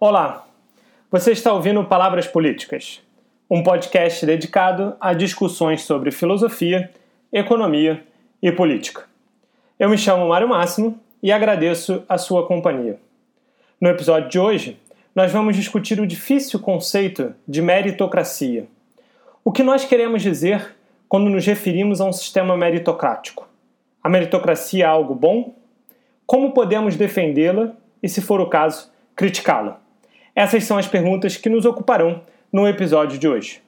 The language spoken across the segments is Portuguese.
Olá, você está ouvindo Palavras Políticas, um podcast dedicado a discussões sobre filosofia, economia e política. Eu me chamo Mário Máximo e agradeço a sua companhia. No episódio de hoje, nós vamos discutir o difícil conceito de meritocracia. O que nós queremos dizer quando nos referimos a um sistema meritocrático? A meritocracia é algo bom? Como podemos defendê-la e, se for o caso, criticá-la? Essas são as perguntas que nos ocuparão no episódio de hoje.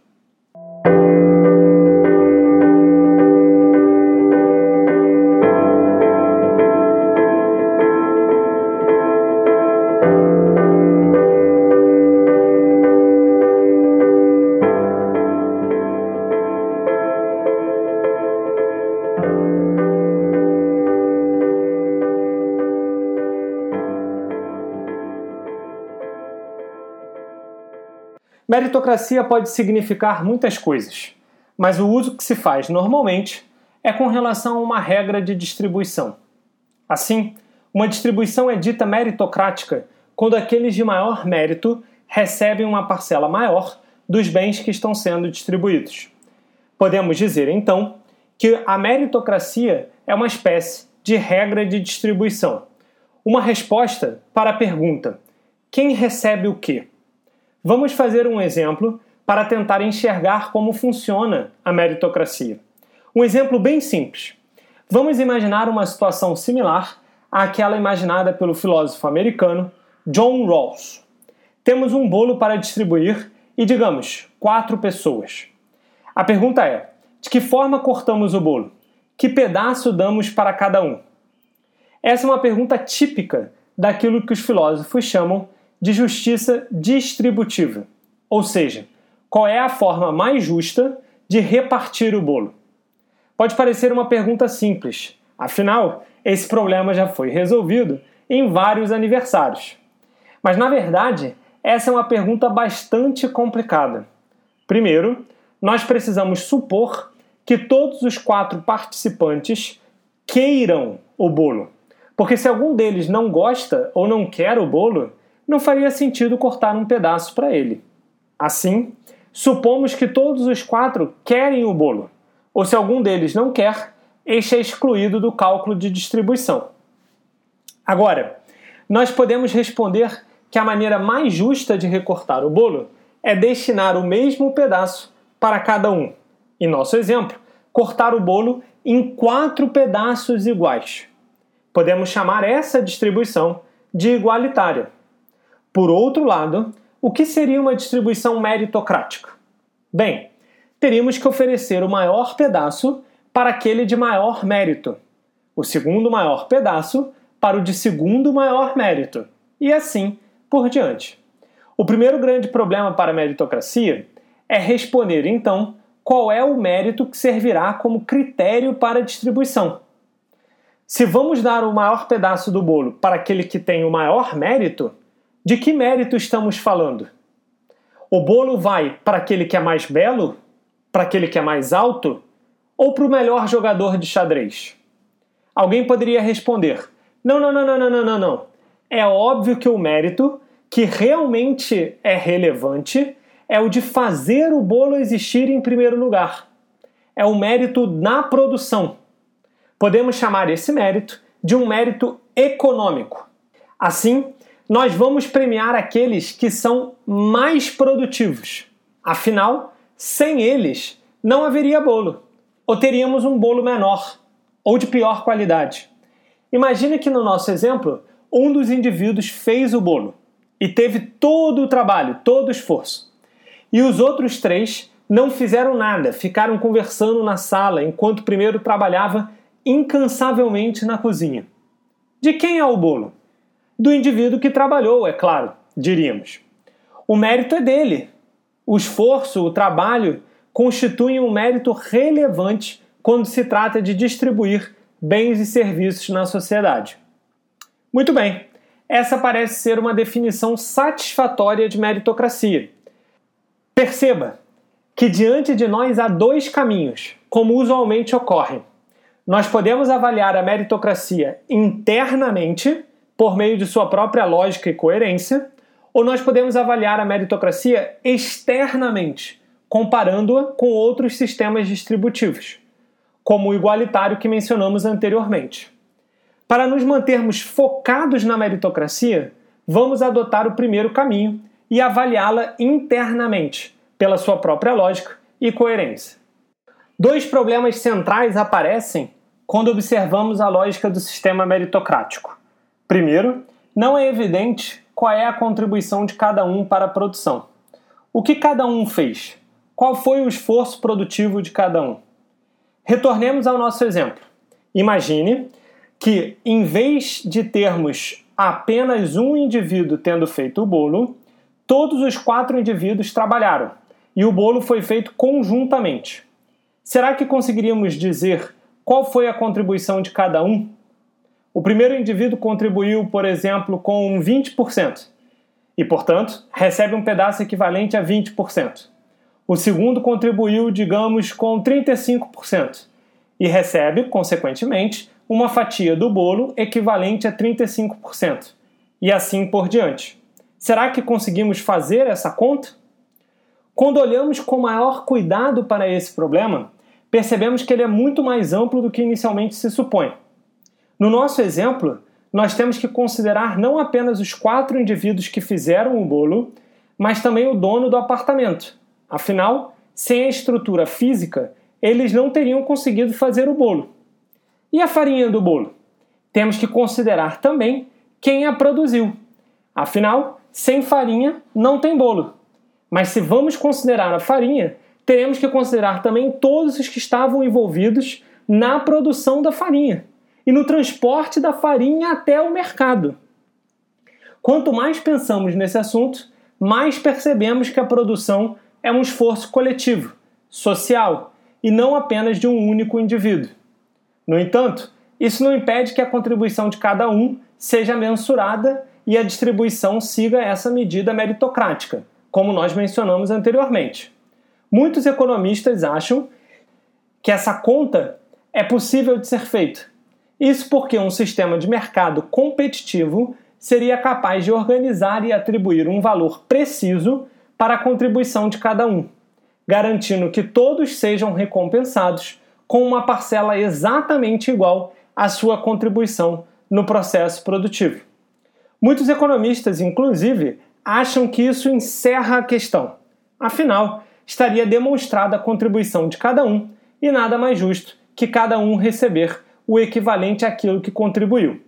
Meritocracia pode significar muitas coisas, mas o uso que se faz normalmente é com relação a uma regra de distribuição. Assim, uma distribuição é dita meritocrática quando aqueles de maior mérito recebem uma parcela maior dos bens que estão sendo distribuídos. Podemos dizer, então, que a meritocracia é uma espécie de regra de distribuição, uma resposta para a pergunta: quem recebe o quê? Vamos fazer um exemplo para tentar enxergar como funciona a meritocracia. Um exemplo bem simples. Vamos imaginar uma situação similar àquela imaginada pelo filósofo americano John Rawls. Temos um bolo para distribuir e, digamos, quatro pessoas. A pergunta é: de que forma cortamos o bolo? Que pedaço damos para cada um? Essa é uma pergunta típica daquilo que os filósofos chamam de justiça distributiva, ou seja, qual é a forma mais justa de repartir o bolo. Pode parecer uma pergunta simples, afinal, esse problema já foi resolvido em vários aniversários. Mas na verdade, essa é uma pergunta bastante complicada. Primeiro, nós precisamos supor que todos os quatro participantes queiram o bolo. Porque se algum deles não gosta ou não quer o bolo, não faria sentido cortar um pedaço para ele. Assim, supomos que todos os quatro querem o bolo, ou se algum deles não quer, este é excluído do cálculo de distribuição. Agora, nós podemos responder que a maneira mais justa de recortar o bolo é destinar o mesmo pedaço para cada um. Em nosso exemplo, cortar o bolo em quatro pedaços iguais. Podemos chamar essa distribuição de igualitária. Por outro lado, o que seria uma distribuição meritocrática? Bem, teríamos que oferecer o maior pedaço para aquele de maior mérito, o segundo maior pedaço para o de segundo maior mérito, e assim por diante. O primeiro grande problema para a meritocracia é responder, então, qual é o mérito que servirá como critério para a distribuição. Se vamos dar o maior pedaço do bolo para aquele que tem o maior mérito, de que mérito estamos falando? O bolo vai para aquele que é mais belo? Para aquele que é mais alto? Ou para o melhor jogador de xadrez? Alguém poderia responder: não, não, não, não, não, não, não. É óbvio que o mérito que realmente é relevante é o de fazer o bolo existir em primeiro lugar. É o mérito na produção. Podemos chamar esse mérito de um mérito econômico. Assim, nós vamos premiar aqueles que são mais produtivos. Afinal, sem eles, não haveria bolo, ou teríamos um bolo menor, ou de pior qualidade. Imagine que no nosso exemplo, um dos indivíduos fez o bolo e teve todo o trabalho, todo o esforço. E os outros três não fizeram nada, ficaram conversando na sala enquanto o primeiro trabalhava incansavelmente na cozinha. De quem é o bolo? Do indivíduo que trabalhou, é claro, diríamos. O mérito é dele. O esforço, o trabalho constituem um mérito relevante quando se trata de distribuir bens e serviços na sociedade. Muito bem, essa parece ser uma definição satisfatória de meritocracia. Perceba que diante de nós há dois caminhos, como usualmente ocorre. Nós podemos avaliar a meritocracia internamente por meio de sua própria lógica e coerência, ou nós podemos avaliar a meritocracia externamente, comparando-a com outros sistemas distributivos, como o igualitário que mencionamos anteriormente. Para nos mantermos focados na meritocracia, vamos adotar o primeiro caminho e avaliá-la internamente, pela sua própria lógica e coerência. Dois problemas centrais aparecem quando observamos a lógica do sistema meritocrático. Primeiro, não é evidente qual é a contribuição de cada um para a produção. O que cada um fez? Qual foi o esforço produtivo de cada um? Retornemos ao nosso exemplo. Imagine que, em vez de termos apenas um indivíduo tendo feito o bolo, todos os quatro indivíduos trabalharam e o bolo foi feito conjuntamente. Será que conseguiríamos dizer qual foi a contribuição de cada um? O primeiro indivíduo contribuiu, por exemplo, com 20% e, portanto, recebe um pedaço equivalente a 20%. O segundo contribuiu, digamos, com 35% e recebe, consequentemente, uma fatia do bolo equivalente a 35%, e assim por diante. Será que conseguimos fazer essa conta? Quando olhamos com maior cuidado para esse problema, percebemos que ele é muito mais amplo do que inicialmente se supõe. No nosso exemplo, nós temos que considerar não apenas os quatro indivíduos que fizeram o bolo, mas também o dono do apartamento. Afinal, sem a estrutura física, eles não teriam conseguido fazer o bolo. E a farinha do bolo? Temos que considerar também quem a produziu. Afinal, sem farinha não tem bolo. Mas se vamos considerar a farinha, teremos que considerar também todos os que estavam envolvidos na produção da farinha e no transporte da farinha até o mercado. Quanto mais pensamos nesse assunto, mais percebemos que a produção é um esforço coletivo, social e não apenas de um único indivíduo. No entanto, isso não impede que a contribuição de cada um seja mensurada e a distribuição siga essa medida meritocrática, como nós mencionamos anteriormente. Muitos economistas acham que essa conta é possível de ser feita. Isso porque um sistema de mercado competitivo seria capaz de organizar e atribuir um valor preciso para a contribuição de cada um, garantindo que todos sejam recompensados com uma parcela exatamente igual à sua contribuição no processo produtivo. Muitos economistas, inclusive, acham que isso encerra a questão. Afinal, estaria demonstrada a contribuição de cada um e nada mais justo que cada um receber o equivalente àquilo que contribuiu.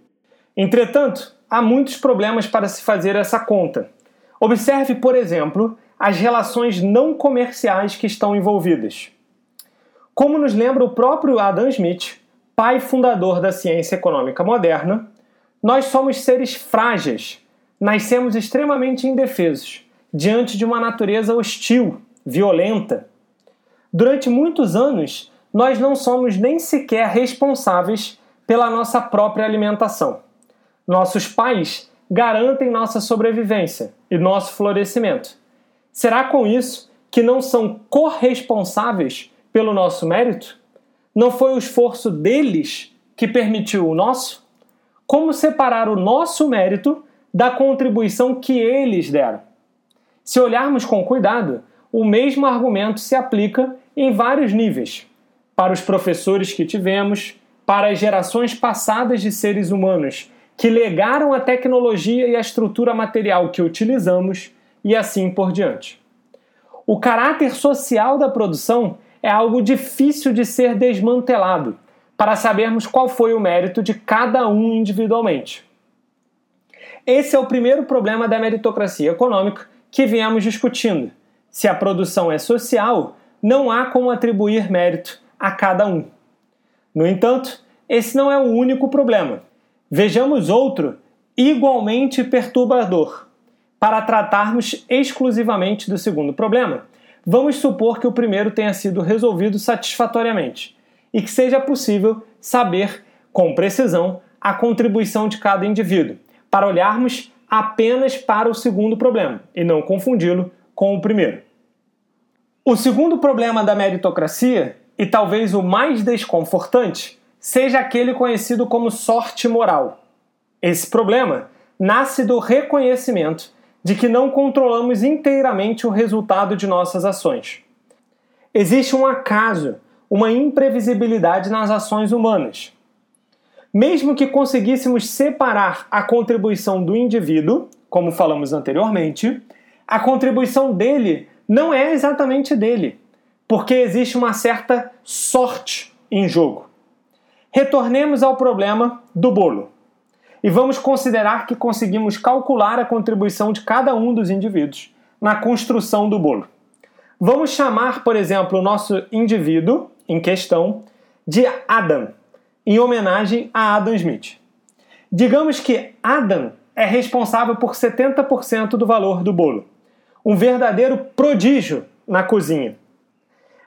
Entretanto, há muitos problemas para se fazer essa conta. Observe, por exemplo, as relações não comerciais que estão envolvidas. Como nos lembra o próprio Adam Smith, pai fundador da ciência econômica moderna, nós somos seres frágeis, nascemos extremamente indefesos diante de uma natureza hostil, violenta. Durante muitos anos, nós não somos nem sequer responsáveis pela nossa própria alimentação. Nossos pais garantem nossa sobrevivência e nosso florescimento. Será com isso que não são corresponsáveis pelo nosso mérito? Não foi o esforço deles que permitiu o nosso? Como separar o nosso mérito da contribuição que eles deram? Se olharmos com cuidado, o mesmo argumento se aplica em vários níveis. Para os professores que tivemos, para as gerações passadas de seres humanos que legaram a tecnologia e a estrutura material que utilizamos e assim por diante. O caráter social da produção é algo difícil de ser desmantelado para sabermos qual foi o mérito de cada um individualmente. Esse é o primeiro problema da meritocracia econômica que viemos discutindo. Se a produção é social, não há como atribuir mérito a cada um. No entanto, esse não é o único problema. Vejamos outro igualmente perturbador. Para tratarmos exclusivamente do segundo problema, Vamos supor que o primeiro tenha sido resolvido satisfatoriamente e que seja possível saber com precisão a contribuição de cada indivíduo, para olharmos apenas para o segundo problema e não confundi-lo com o primeiro. O segundo problema da meritocracia, e talvez o mais desconfortante, seja aquele conhecido como sorte moral. Esse problema nasce do reconhecimento de que não controlamos inteiramente o resultado de nossas ações. Existe um acaso, uma imprevisibilidade nas ações humanas. Mesmo que conseguíssemos separar a contribuição do indivíduo, como falamos anteriormente, a contribuição dele não é exatamente dele, porque existe uma certa sorte em jogo. Retornemos ao problema do bolo e vamos considerar que conseguimos calcular a contribuição de cada um dos indivíduos na construção do bolo. Vamos chamar, por exemplo, o nosso indivíduo em questão de Adam, em homenagem a Adam Smith. Digamos que Adam é responsável por 70% do valor do bolo. Um verdadeiro prodígio na cozinha.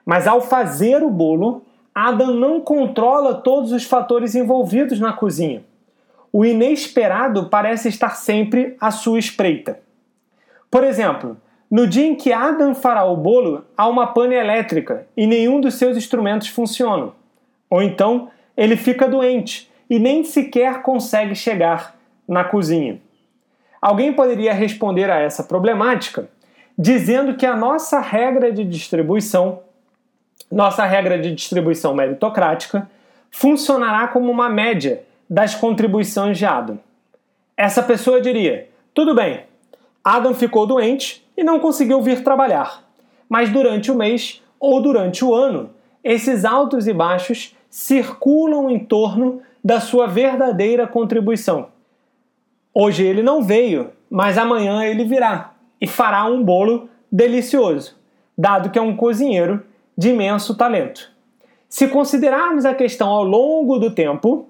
Mas ao fazer o bolo, Adam não controla todos os fatores envolvidos na cozinha. O inesperado parece estar sempre à sua espreita. Por exemplo, no dia em que Adam fará o bolo, há uma pane elétrica e nenhum dos seus instrumentos funciona. Ou então, ele fica doente e nem sequer consegue chegar na cozinha. Alguém poderia responder a essa problemática dizendo que a nossa regra de distribuição, nossa regra de distribuição meritocrática, funcionará como uma média das contribuições de Adam. Essa pessoa diria: tudo bem, Adam ficou doente e não conseguiu vir trabalhar, mas durante o mês ou durante o ano, esses altos e baixos circulam em torno da sua verdadeira contribuição. Hoje ele não veio, mas amanhã ele virá e fará um bolo delicioso, dado que é um cozinheiro de imenso talento. Se considerarmos a questão ao longo do tempo,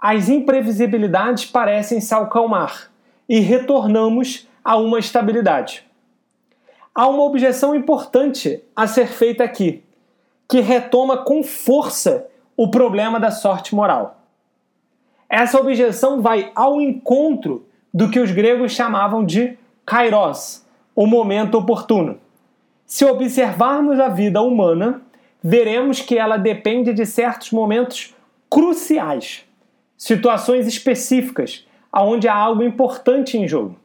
as imprevisibilidades parecem se acalmar e retornamos a uma estabilidade. Há uma objeção importante a ser feita aqui, que retoma com força o problema da sorte moral. Essa objeção vai ao encontro do que os gregos chamavam de kairos, o momento oportuno. Se observarmos a vida humana, veremos que ela depende de certos momentos cruciais situações específicas onde há algo importante em jogo.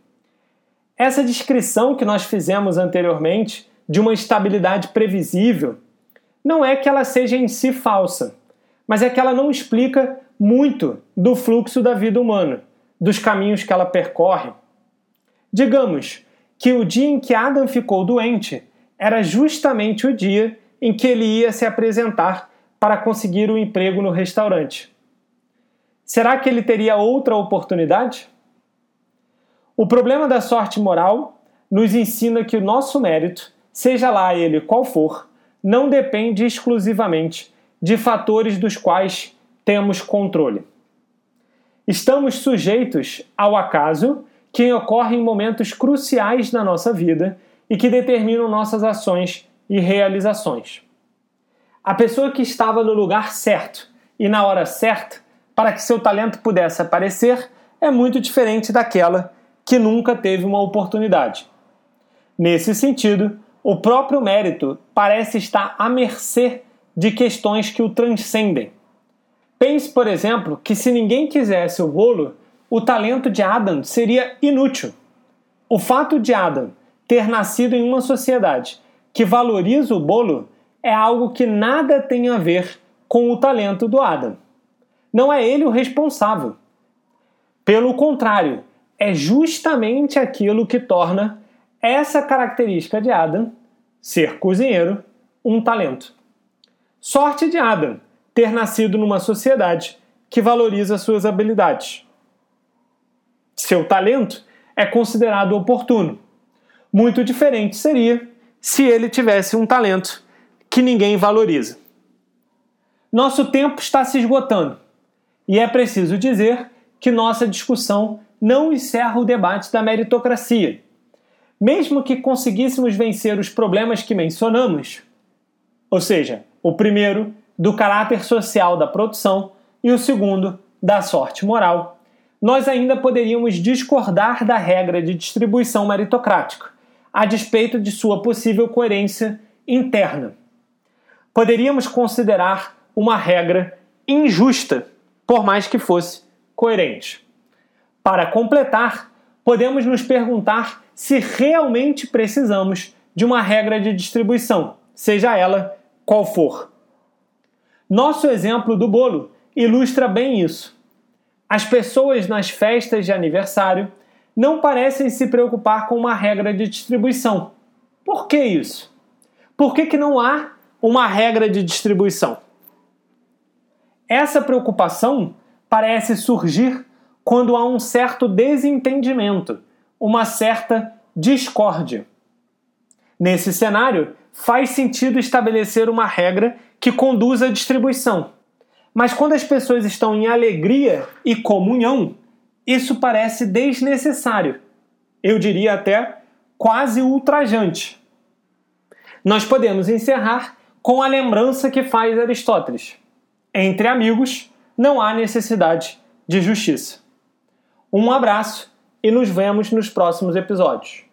Essa descrição que nós fizemos anteriormente de uma estabilidade previsível não é que ela seja em si falsa, mas é que ela não explica muito do fluxo da vida humana, dos caminhos que ela percorre. Digamos que o dia em que Adam ficou doente era justamente o dia em que ele ia se apresentar para conseguir o um emprego no restaurante. Será que ele teria outra oportunidade? O problema da sorte moral nos ensina que o nosso mérito, seja lá ele qual for, não depende exclusivamente de fatores dos quais temos controle. Estamos sujeitos ao acaso que ocorre em momentos cruciais na nossa vida e que determinam nossas ações e realizações. A pessoa que estava no lugar certo e na hora certa para que seu talento pudesse aparecer é muito diferente daquela que nunca teve uma oportunidade. Nesse sentido, o próprio mérito parece estar à mercê de questões que o transcendem. Pense, por exemplo, que se ninguém quisesse o bolo, o talento de Adam seria inútil. O fato de Adam ter nascido em uma sociedade que valoriza o bolo é algo que nada tem a ver com o talento do Adam não é ele o responsável. Pelo contrário, é justamente aquilo que torna essa característica de Adam, ser cozinheiro, um talento. Sorte de Adam ter nascido numa sociedade que valoriza suas habilidades. Seu talento é considerado oportuno. Muito diferente seria se ele tivesse um talento que ninguém valoriza. Nosso tempo está se esgotando. E é preciso dizer que nossa discussão não encerra o debate da meritocracia. Mesmo que conseguíssemos vencer os problemas que mencionamos, ou seja, o primeiro, do caráter social da produção, e o segundo, da sorte moral, nós ainda poderíamos discordar da regra de distribuição meritocrática, a despeito de sua possível coerência interna. Poderíamos considerar uma regra injusta por mais que fosse coerente. Para completar, podemos nos perguntar se realmente precisamos de uma regra de distribuição, seja ela qual for. Nosso exemplo do bolo ilustra bem isso. As pessoas nas festas de aniversário não parecem se preocupar com uma regra de distribuição. Por que isso? Por que, que não há uma regra de distribuição? Essa preocupação parece surgir quando há um certo desentendimento, uma certa discórdia. Nesse cenário, faz sentido estabelecer uma regra que conduza à distribuição. Mas quando as pessoas estão em alegria e comunhão, isso parece desnecessário. Eu diria até quase ultrajante. Nós podemos encerrar com a lembrança que faz Aristóteles: entre amigos não há necessidade de justiça. Um abraço e nos vemos nos próximos episódios.